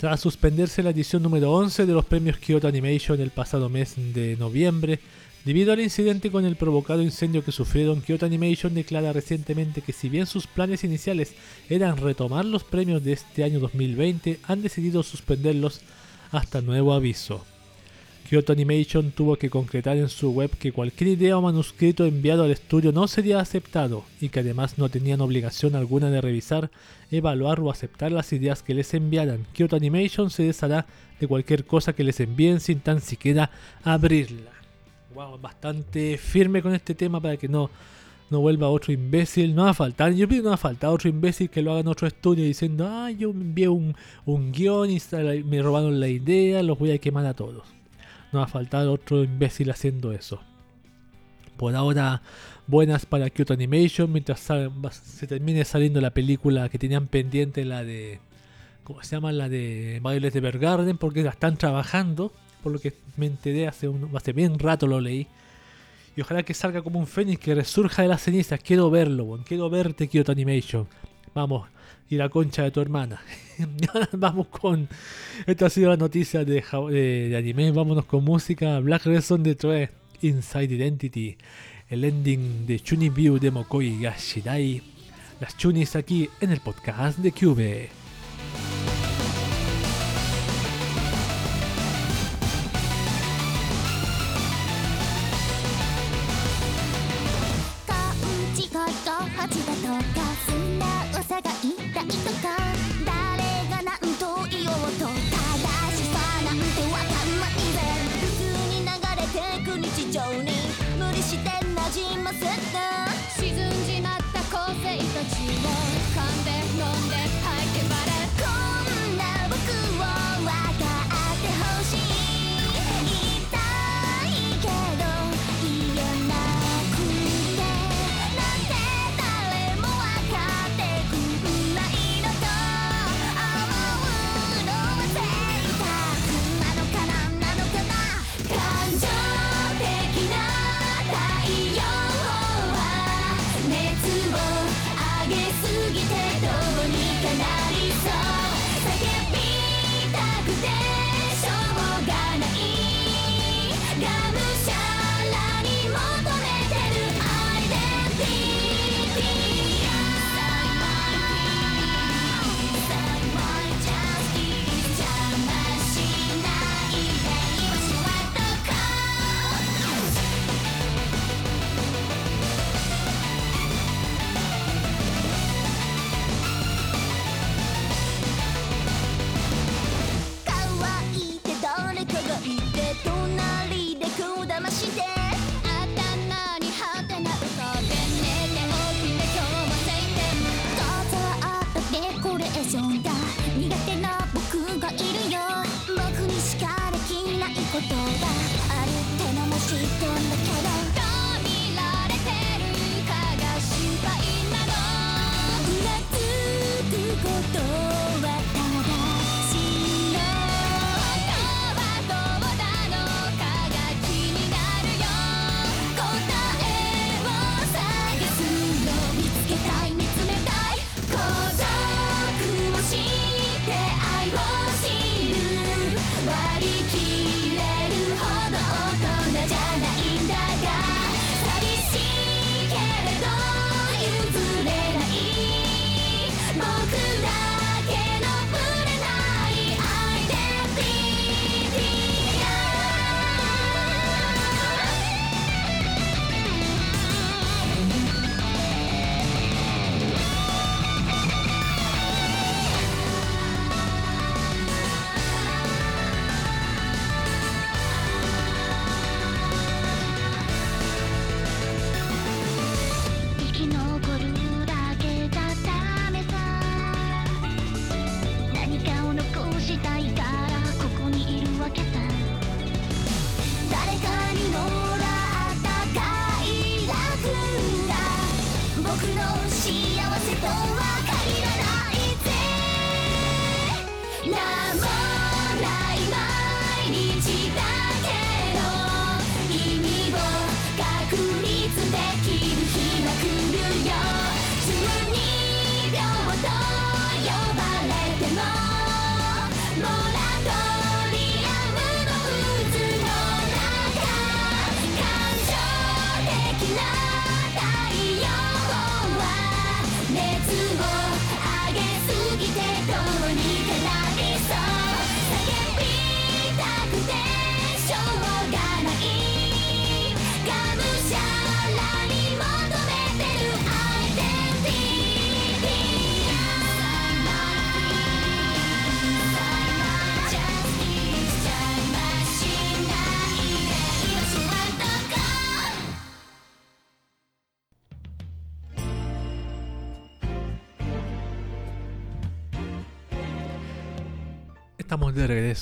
Tras suspenderse la edición número 11 de los premios Kyoto Animation el pasado mes de noviembre, debido al incidente con el provocado incendio que sufrieron, Kyoto Animation declara recientemente que si bien sus planes iniciales eran retomar los premios de este año 2020, han decidido suspenderlos hasta nuevo aviso. Kyoto Animation tuvo que concretar en su web que cualquier idea o manuscrito enviado al estudio no sería aceptado y que además no tenían obligación alguna de revisar, evaluar o aceptar las ideas que les enviaran. Kyoto Animation se deshará de cualquier cosa que les envíen sin tan siquiera abrirla. Wow, bastante firme con este tema para que no, no vuelva otro imbécil. No va a faltar, yo pido no va a faltar otro imbécil que lo haga en otro estudio diciendo, ah, yo envié un, un guion y me robaron la idea, los voy a quemar a todos. No va a faltar otro imbécil haciendo eso. Por ahora, buenas para Kyoto Animation. Mientras se termine saliendo la película que tenían pendiente, la de. ¿Cómo se llama? La de Violet Evergarden, porque la están trabajando. Por lo que me enteré hace, un, hace bien rato lo leí. Y ojalá que salga como un fénix, que resurja de las cenizas. Quiero verlo, quiero verte, Kyoto Animation. Vamos, y la concha de tu hermana. Vamos con. Esta ha sido la noticia de, de, anime. Vámonos con música. Black Reson de Troe, Inside Identity. El ending de Chuni View de Mokoi Gashirai. Las chunis aquí en el podcast de Cube.「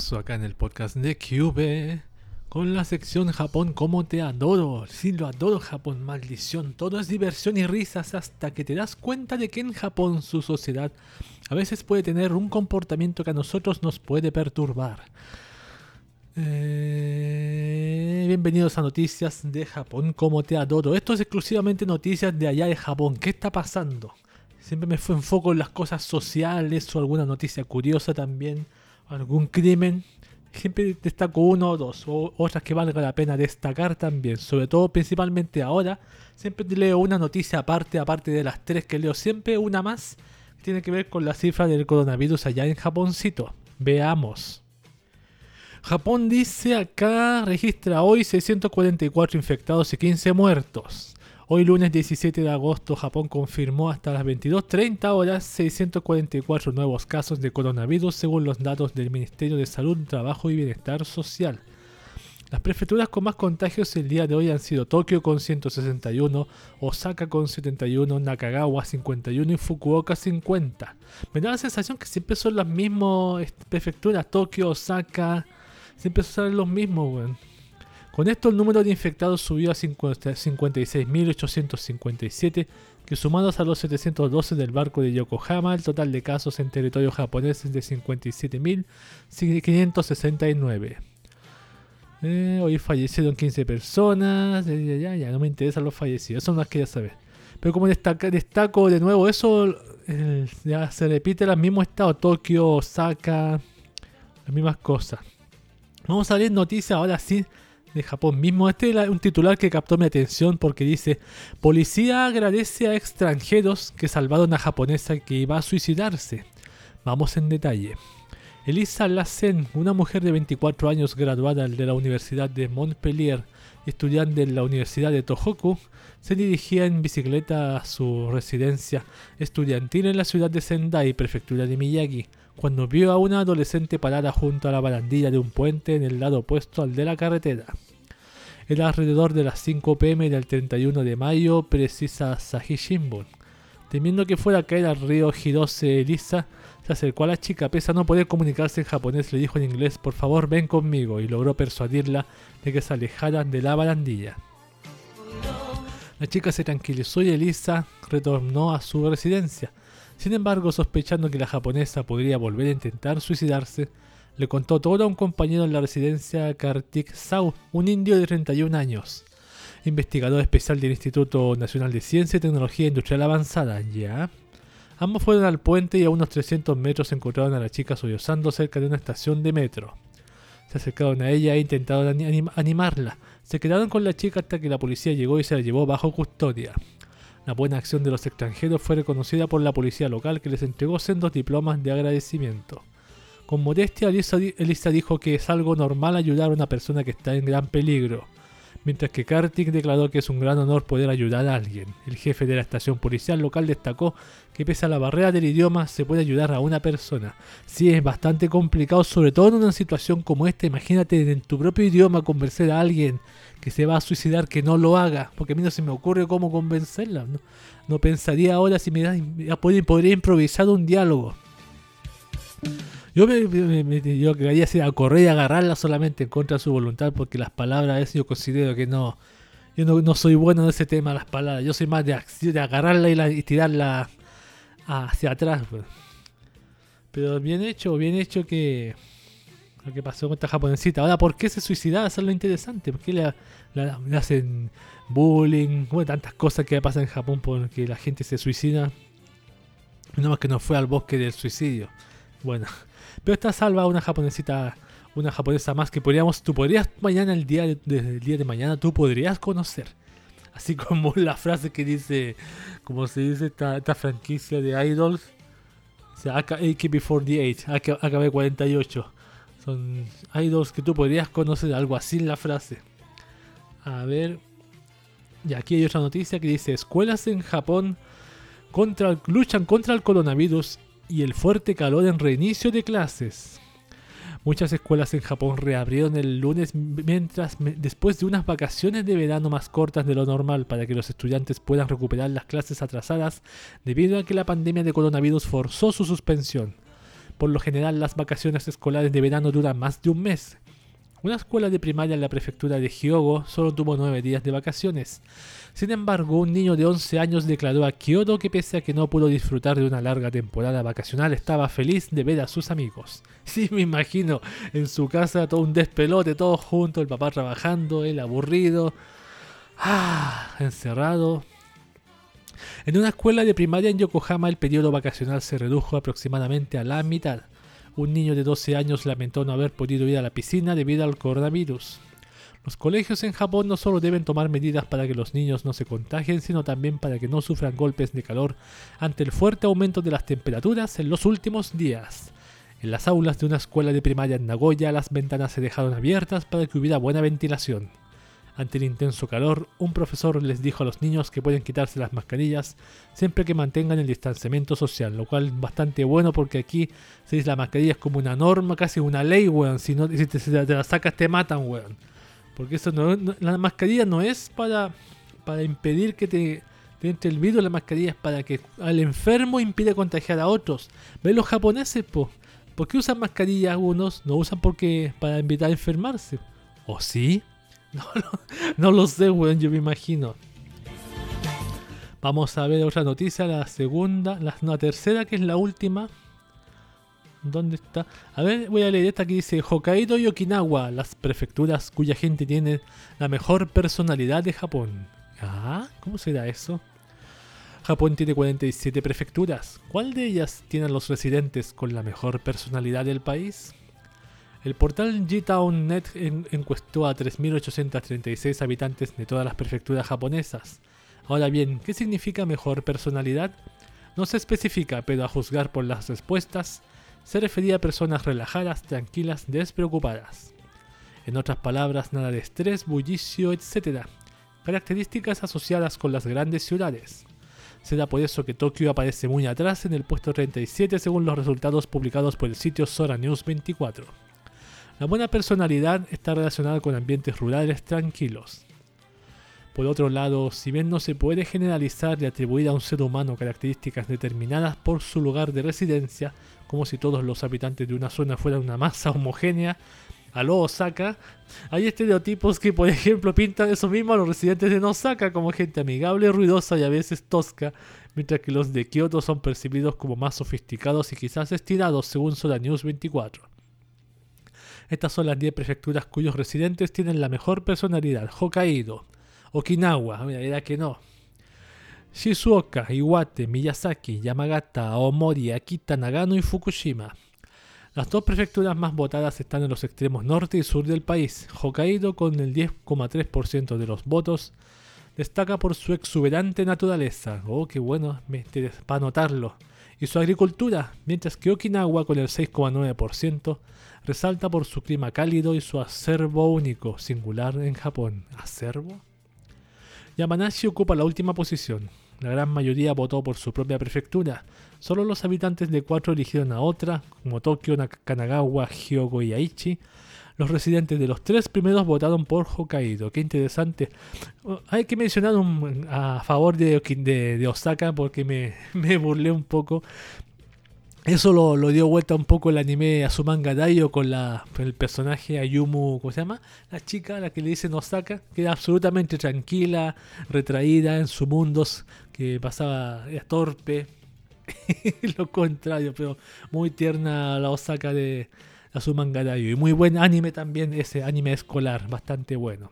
regreso acá en el podcast de QB con la sección Japón como te adoro. Sí, lo adoro Japón, maldición. Todo es diversión y risas hasta que te das cuenta de que en Japón su sociedad a veces puede tener un comportamiento que a nosotros nos puede perturbar. Eh, bienvenidos a Noticias de Japón como te adoro. Esto es exclusivamente noticias de allá de Japón. ¿Qué está pasando? Siempre me fue enfoco en las cosas sociales o alguna noticia curiosa también, algún crimen. Siempre destaco uno o dos, o otras que valga la pena destacar también. Sobre todo, principalmente ahora, siempre leo una noticia aparte, aparte de las tres que leo, siempre una más que tiene que ver con la cifra del coronavirus allá en Japoncito. Veamos. Japón dice acá registra hoy 644 infectados y 15 muertos. Hoy lunes 17 de agosto Japón confirmó hasta las 22.30 horas 644 nuevos casos de coronavirus según los datos del Ministerio de Salud, Trabajo y Bienestar Social. Las prefecturas con más contagios el día de hoy han sido Tokio con 161, Osaka con 71, Nakagawa 51 y Fukuoka 50. Me da la sensación que siempre son las mismas prefecturas, Tokio, Osaka, siempre son los mismos, weón. Con esto el número de infectados subió a 56.857, que sumados a los 712 del barco de Yokohama, el total de casos en territorio japonés es de 57.569. Eh, hoy fallecieron 15 personas, eh, ya, ya, no me interesan los fallecidos, eso no las quería saber. Pero como destaco de nuevo eso, ya se repite el mismo estado, Tokio, Osaka, las mismas cosas. Vamos a ver noticias ahora sí de Japón mismo. Este es un titular que captó mi atención porque dice, policía agradece a extranjeros que salvaron a japonesa que iba a suicidarse. Vamos en detalle. Elisa Lassen, una mujer de 24 años graduada de la Universidad de Montpellier, estudiante en la Universidad de Tohoku, se dirigía en bicicleta a su residencia estudiantil en la ciudad de Sendai, prefectura de Miyagi, cuando vio a una adolescente parada junto a la barandilla de un puente en el lado opuesto al de la carretera. Era alrededor de las 5 pm del 31 de mayo, precisa Sahi Shimbun. Temiendo que fuera a caer al río Hirose Elisa, se acercó a la chica, pese a no poder comunicarse en japonés, le dijo en inglés, por favor ven conmigo, y logró persuadirla de que se alejara de la barandilla. La chica se tranquilizó y Elisa retornó a su residencia. Sin embargo, sospechando que la japonesa podría volver a intentar suicidarse, le contó todo a un compañero en la residencia Kartik Sau, un indio de 31 años, investigador especial del Instituto Nacional de Ciencia y Tecnología Industrial Avanzada. ¿Ya? Ambos fueron al puente y a unos 300 metros encontraron a la chica sollozando cerca de una estación de metro. Se acercaron a ella e intentaron animarla. Se quedaron con la chica hasta que la policía llegó y se la llevó bajo custodia. La buena acción de los extranjeros fue reconocida por la policía local que les entregó sendos diplomas de agradecimiento. Con modestia, Elisa, dijo que es algo normal ayudar a una persona que está en gran peligro, mientras que Kartik declaró que es un gran honor poder ayudar a alguien. El jefe de la estación policial local destacó que pese a la barrera del idioma se puede ayudar a una persona. Sí, es bastante complicado, sobre todo en una situación como esta. Imagínate en tu propio idioma convencer a alguien que se va a suicidar que no lo haga, porque a mí no se me ocurre cómo convencerla. No, pensaría ahora si me da, improvisar un diálogo. Yo, me, yo quería hacer a correr y agarrarla solamente en contra de su voluntad, porque las palabras es yo considero que no. Yo no, soy bueno en ese tema, las palabras. Yo soy más de, de agarrarla y, tirarla hacia atrás. Pues. Pero bien hecho, bien hecho que lo que pasó con esta japonesita. Ahora, ¿por qué se suicidaba? Eso es lo interesante. ¿Por qué le, hacen bullying? Bueno, tantas cosas que pasan en Japón porque la gente se suicida. No más que no fue al bosque del suicidio. Bueno, pero está salva una japonesita, una japonesa más que podríamos, tú podrías mañana, el día de, día de mañana, tú podrías conocer. Así como la frase que dice, como se dice esta, franquicia de idols, o sea, AK-48, AKB48 son idols que tú podrías conocer, algo así en la frase. A ver. Y aquí hay otra noticia que dice: Escuelas en Japón contra, luchan contra el coronavirus y el fuerte calor en reinicio de clases. Muchas escuelas en Japón reabrieron el lunes mientras después de unas vacaciones de verano más cortas de lo normal para que los estudiantes puedan recuperar las clases atrasadas debido a que la pandemia de coronavirus forzó su suspensión. Por lo general, las vacaciones escolares de verano duran más de un mes. Una escuela de primaria en la prefectura de Hyogo solo tuvo nueve días de vacaciones. Sin embargo, un niño de 11 años declaró a Kyoto que pese a que no pudo disfrutar de una larga temporada vacacional, estaba feliz de ver a sus amigos. Sí, me imagino, en su casa todo un despelote, todos juntos, el papá trabajando, él aburrido, ah, encerrado. En una escuela de primaria en Yokohama el periodo vacacional se redujo aproximadamente a la mitad. Un niño de 12 años lamentó no haber podido ir a la piscina debido al coronavirus. Los colegios en Japón no solo deben tomar medidas para que los niños no se contagien, sino también para que no sufran golpes de calor ante el fuerte aumento de las temperaturas en los últimos días. En las aulas de una escuela de primaria en Nagoya las ventanas se dejaron abiertas para que hubiera buena ventilación. Ante el intenso calor, un profesor les dijo a los niños que pueden quitarse las mascarillas siempre que mantengan el distanciamiento social, lo cual es bastante bueno porque aquí se dice la mascarilla es como una norma, casi una ley, weón. Si, no, si te, la sacas te matan, weón. Porque eso no, la mascarilla no es para, para impedir que te, entre el virus, la mascarilla es para que al enfermo impide contagiar a otros. ¿Ven los japoneses, po? ¿Por qué usan mascarillas unos? No usan porque para evitar enfermarse. ¿O sí? No, lo- sé, weón, yo me imagino. Vamos a ver otra noticia, la segunda, la, la tercera que es la última. ¿Dónde está? A ver, voy a leer esta que dice Hokkaido y Okinawa, las prefecturas cuya gente tiene la mejor personalidad de Japón. Ah, ¿cómo será eso? Japón tiene 47 prefecturas. ¿Cuál de ellas tienen los residentes con la mejor personalidad del país? El portal G-Town.net en- encuestó a 3.836 habitantes de todas las prefecturas japonesas. Ahora bien, ¿qué significa mejor personalidad? No se especifica, pero a juzgar por las respuestas, se refería a personas relajadas, tranquilas, despreocupadas. En otras palabras, nada de estrés, bullicio, etc. Características asociadas con las grandes ciudades. Será por eso que Tokio aparece muy atrás en el puesto 37 según los resultados publicados por el sitio Sora News 24. La buena personalidad está relacionada con ambientes rurales tranquilos. Por otro lado, si bien no se puede generalizar y atribuir a un ser humano características determinadas por su lugar de residencia, como si todos los habitantes de una zona fueran una masa homogénea, a lo Osaka, hay estereotipos que, por ejemplo, pintan eso mismo a los residentes de Osaka como gente amigable, ruidosa y a veces tosca, mientras que los de Kyoto son percibidos como más sofisticados y quizás estirados, según Sola News 24. Estas son las 10 prefecturas cuyos residentes tienen la mejor personalidad. Hokkaido, Okinawa, mira, era que no. Shizuoka, Iwate, Miyazaki, Yamagata, Aomori, Akita, Nagano y Fukushima. Las dos prefecturas más votadas están en los extremos norte y sur del país. Hokkaido, con el 10,3% de los votos, destaca por su exuberante naturaleza. Oh, qué bueno, me interesa para notarlo. Y su agricultura, mientras que Okinawa, con el 6,9%, resalta por su clima cálido y su acervo único, singular en Japón. ¿Acervo? Yamanashi ocupa la última posición. La gran mayoría votó por su propia prefectura. Solo los habitantes de cuatro eligieron a otra, como Tokio, Kanagawa, Hyogo y Aichi. Los residentes de los tres primeros votaron por Hokkaido. Qué interesante. Oh, Hay que mencionar un- a favor de, Oki- de- de Osaka porque me, me burlé un poco. Eso lo, lo dio vuelta un poco el anime Azumanga Daioh con la, con el personaje Ayumu, ¿cómo se llama? La chica a la que le dicen Osaka, que era absolutamente tranquila, retraída en su mundo, que pasaba, era torpe, lo contrario, pero muy tierna la Osaka de Azumanga Daioh. Y muy buen anime también, ese anime escolar, bastante bueno.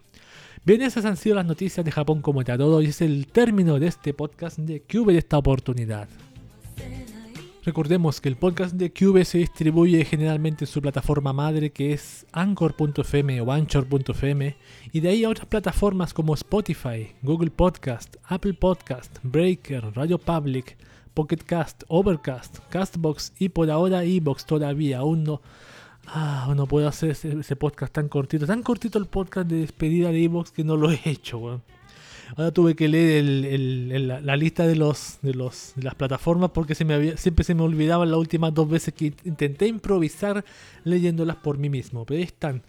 Bien, esas han sido las noticias de Japón como todo y es el término de este podcast de Cube de esta oportunidad. Recordemos que el podcast de Cube se distribuye generalmente en su plataforma madre que es anchor.fm o anchor.fm y de ahí a otras plataformas como Spotify, Google Podcast, Apple Podcast, Breaker, Radio Public, Pocket Cast, Overcast, Castbox y por ahora Evox todavía aún no ah, no puedo hacer ese, podcast tan cortito, tan cortito el podcast de despedida de Evox que no lo he hecho, weón. Ahora tuve que leer la, lista de los, de los las plataformas porque siempre se me olvidaban las últimas dos veces que intenté improvisar leyéndolas por mí mismo. Pero ahí están.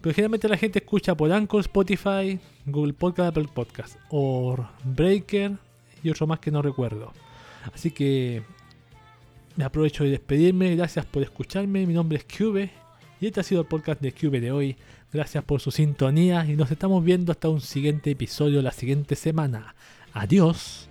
Pero generalmente la gente escucha por Anchor, Spotify, Google Podcast, Apple Podcast, o Breaker y otro más que no recuerdo. Así que Me aprovecho de despedirme, gracias por escucharme, mi nombre es Cube y este ha sido el podcast de Cube de hoy. Gracias por su sintonía y nos estamos viendo hasta un siguiente episodio la siguiente semana. Adiós.